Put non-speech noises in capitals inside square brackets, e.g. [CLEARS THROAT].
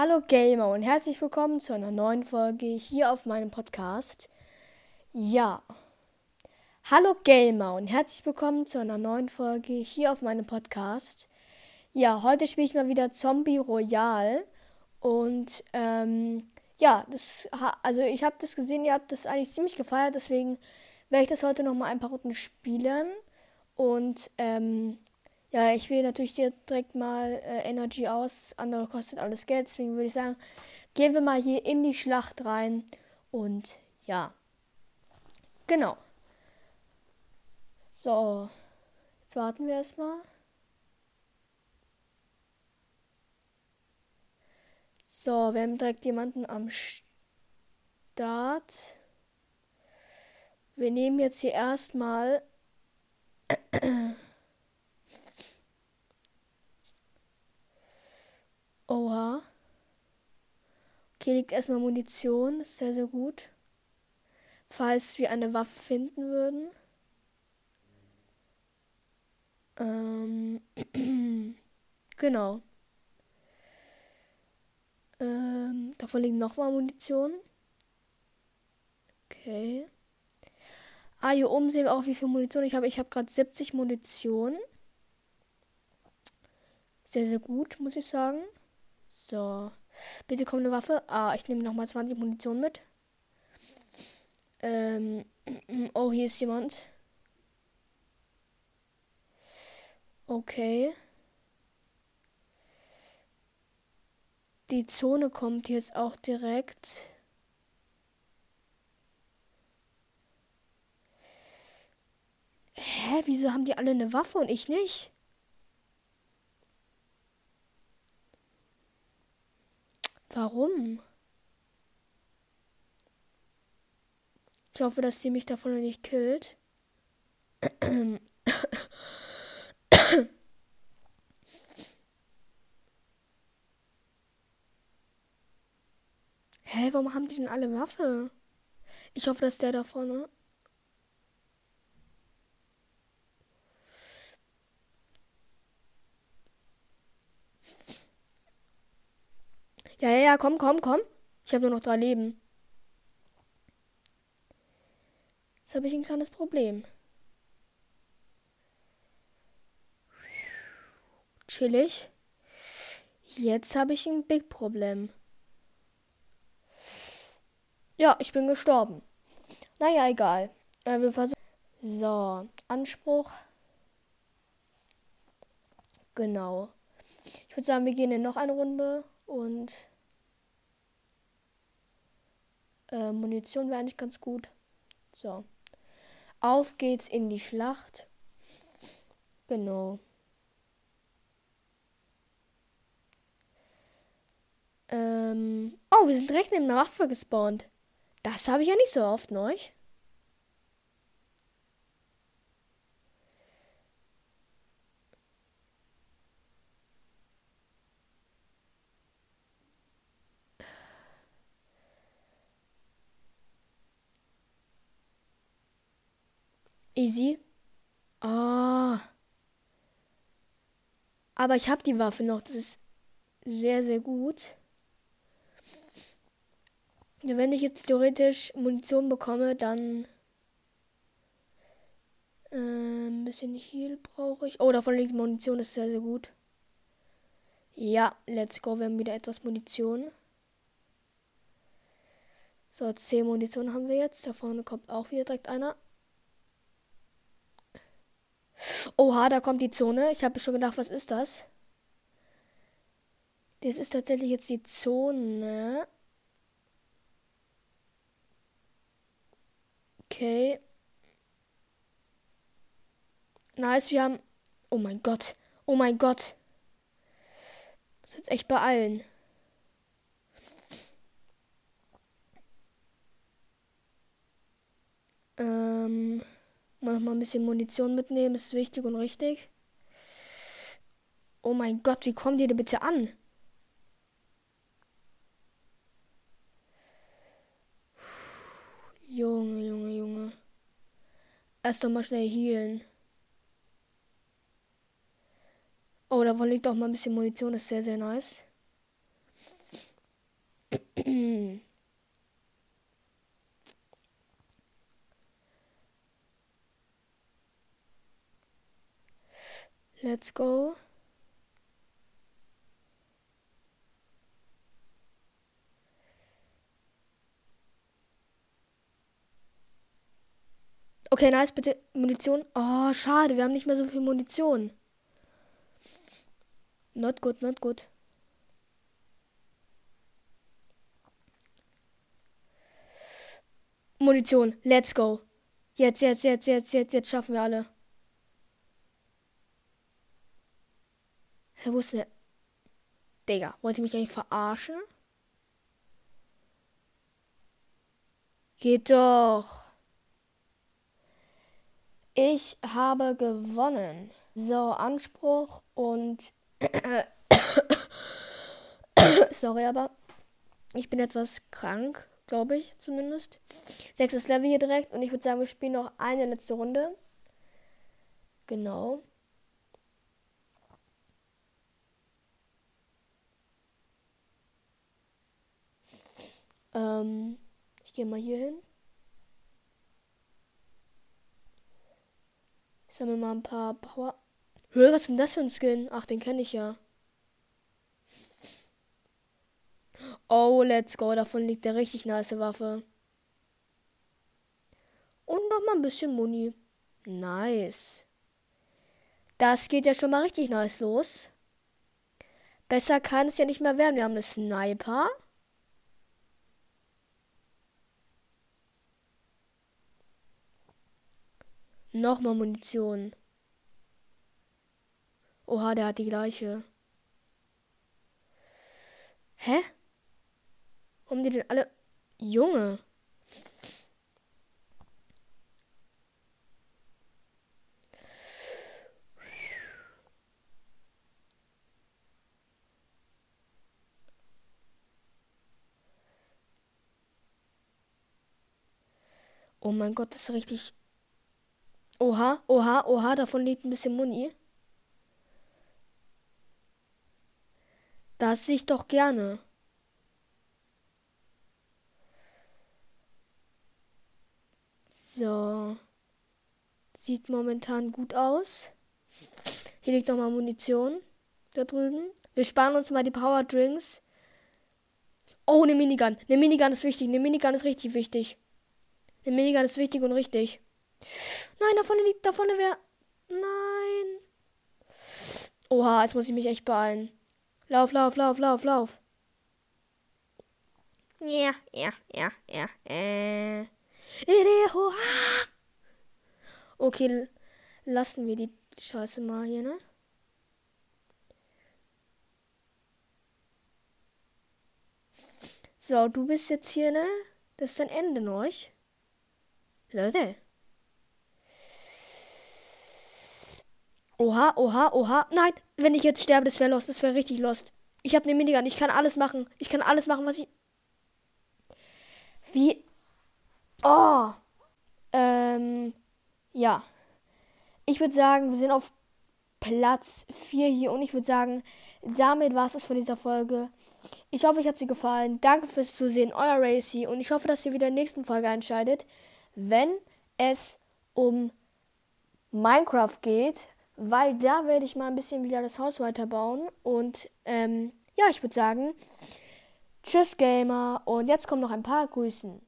Hallo Gamer und herzlich willkommen zu einer neuen Folge hier auf meinem Podcast. Ja. Hallo Gamer und herzlich willkommen zu einer neuen Folge hier auf meinem Podcast. Ja, heute spiele ich mal wieder Zombie Royal und ähm, ja, das also ich habe das gesehen, ihr habt das eigentlich ziemlich gefeiert, deswegen werde ich das heute noch mal ein paar Runden spielen und ähm, ja, ich wähle natürlich direkt mal äh, Energy aus. Andere kostet alles Geld. Deswegen würde ich sagen, gehen wir mal hier in die Schlacht rein. Und ja. Genau. So. Jetzt warten wir erstmal. So, wir haben direkt jemanden am Start. Wir nehmen jetzt hier erstmal Oha. Okay, liegt erstmal Munition. Ist sehr, sehr gut. Falls wir eine Waffe finden würden. Ähm. [CLEARS THROAT] genau. Ähm, davon liegt nochmal Munition. Okay. Ah, hier oben sehen wir auch, wie viel Munition ich habe. Ich habe gerade 70 Munition. Sehr, sehr gut, muss ich sagen. So. Bitte komm eine Waffe. Ah, ich nehme nochmal 20 Munition mit. Ähm. [CLEARS THROAT] Oh, hier ist jemand. Okay. Die Zone kommt jetzt auch direkt. Hä, wieso haben die alle eine Waffe und ich nicht? Warum? Ich hoffe, dass sie mich davon nicht killt. Hä, warum haben die denn alle Waffe? Ich hoffe, dass der da vorne Ja, komm, komm, komm. Ich habe nur noch drei Leben. Jetzt habe ich ein kleines Problem. Chillig. Jetzt habe ich ein Big Problem. Ja, ich bin gestorben. Naja, egal. Äh, wir versuchen. So, Anspruch. Genau. Ich würde sagen, wir gehen in noch eine Runde und äh, Munition wäre eigentlich ganz gut. So. Auf geht's in die Schlacht. Genau. Ähm. Oh, wir sind direkt in der Waffe gespawnt. Das habe ich ja nicht so oft, neu. Easy. Ah. Aber ich habe die Waffe noch. Das ist sehr, sehr gut. Wenn ich jetzt theoretisch Munition bekomme, dann äh, ein bisschen Heal brauche ich. Oh, davon liegt Munition, das ist sehr, sehr gut. Ja, let's go. Wir haben wieder etwas Munition. So, 10 Munition haben wir jetzt. Da vorne kommt auch wieder direkt einer. Oha, da kommt die Zone. Ich habe schon gedacht, was ist das? Das ist tatsächlich jetzt die Zone. Okay. Nice, wir haben. Oh mein Gott. Oh mein Gott. Das ist jetzt echt beeilen. Ähm. Mal noch ein bisschen Munition mitnehmen, ist wichtig und richtig. Oh mein Gott, wie kommen die denn bitte an? Junge, Junge, Junge. Erst doch mal schnell healen. Oh, davon liegt auch mal ein bisschen Munition, das ist sehr, sehr nice. [CLEARS THROAT] Let's go. Okay, nice, bitte Munition. Oh, schade, wir haben nicht mehr so viel Munition. Not good, not good. Munition, let's go. Jetzt, jetzt, jetzt, jetzt, jetzt, jetzt schaffen wir alle. Hä, der? Digga, wollt ihr mich eigentlich verarschen? Geht doch. Ich habe gewonnen. So, Anspruch und. [COUGHS] Sorry, aber ich bin etwas krank, glaube ich zumindest. Sechstes Level hier direkt und ich würde sagen, wir spielen noch eine letzte Runde. Genau. Ähm, ich gehe mal hier hin. Ich sammle mal ein paar Power. Hör, was ist denn das für ein Skin? Ach, den kenne ich ja. Oh, let's go. Davon liegt der richtig nice Waffe. Und noch mal ein bisschen Muni. Nice. Das geht ja schon mal richtig nice los. Besser kann es ja nicht mehr werden. Wir haben eine Sniper. Nochmal Munition. Oha, der hat die gleiche. Hä? Warum die denn alle. Junge. Oh mein Gott, das ist richtig Oha, oha, oha, davon liegt ein bisschen Muni. Das sehe ich doch gerne. So. Sieht momentan gut aus. Hier liegt nochmal Munition. Da drüben. Wir sparen uns mal die Power Drinks. Oh, eine Minigun. Eine Minigun ist wichtig. Eine Minigun ist richtig wichtig. Eine Minigun ist wichtig und richtig. Nein, da vorne liegt, da vorne wäre. Nein. Oha, jetzt muss ich mich echt beeilen. Lauf, lauf, lauf, lauf, lauf. Ja, ja, ja, ja, äh. Okay, lassen wir die Scheiße mal hier, ne? So, du bist jetzt hier, ne? Das ist dein Ende, noch. Leute. Oha, oha, oha. Nein, wenn ich jetzt sterbe, das wäre lost. Das wäre richtig lost. Ich habe eine Minigun. Ich kann alles machen. Ich kann alles machen, was ich. Wie. Oh. Ähm. Ja. Ich würde sagen, wir sind auf Platz 4 hier und ich würde sagen, damit war es das von dieser Folge. Ich hoffe, euch hat sie gefallen. Danke fürs Zusehen, euer Racy und ich hoffe, dass ihr wieder in der nächsten Folge einschaltet, wenn es um Minecraft geht weil da werde ich mal ein bisschen wieder das Haus weiterbauen. Und ähm, ja, ich würde sagen, tschüss Gamer und jetzt kommen noch ein paar Grüßen.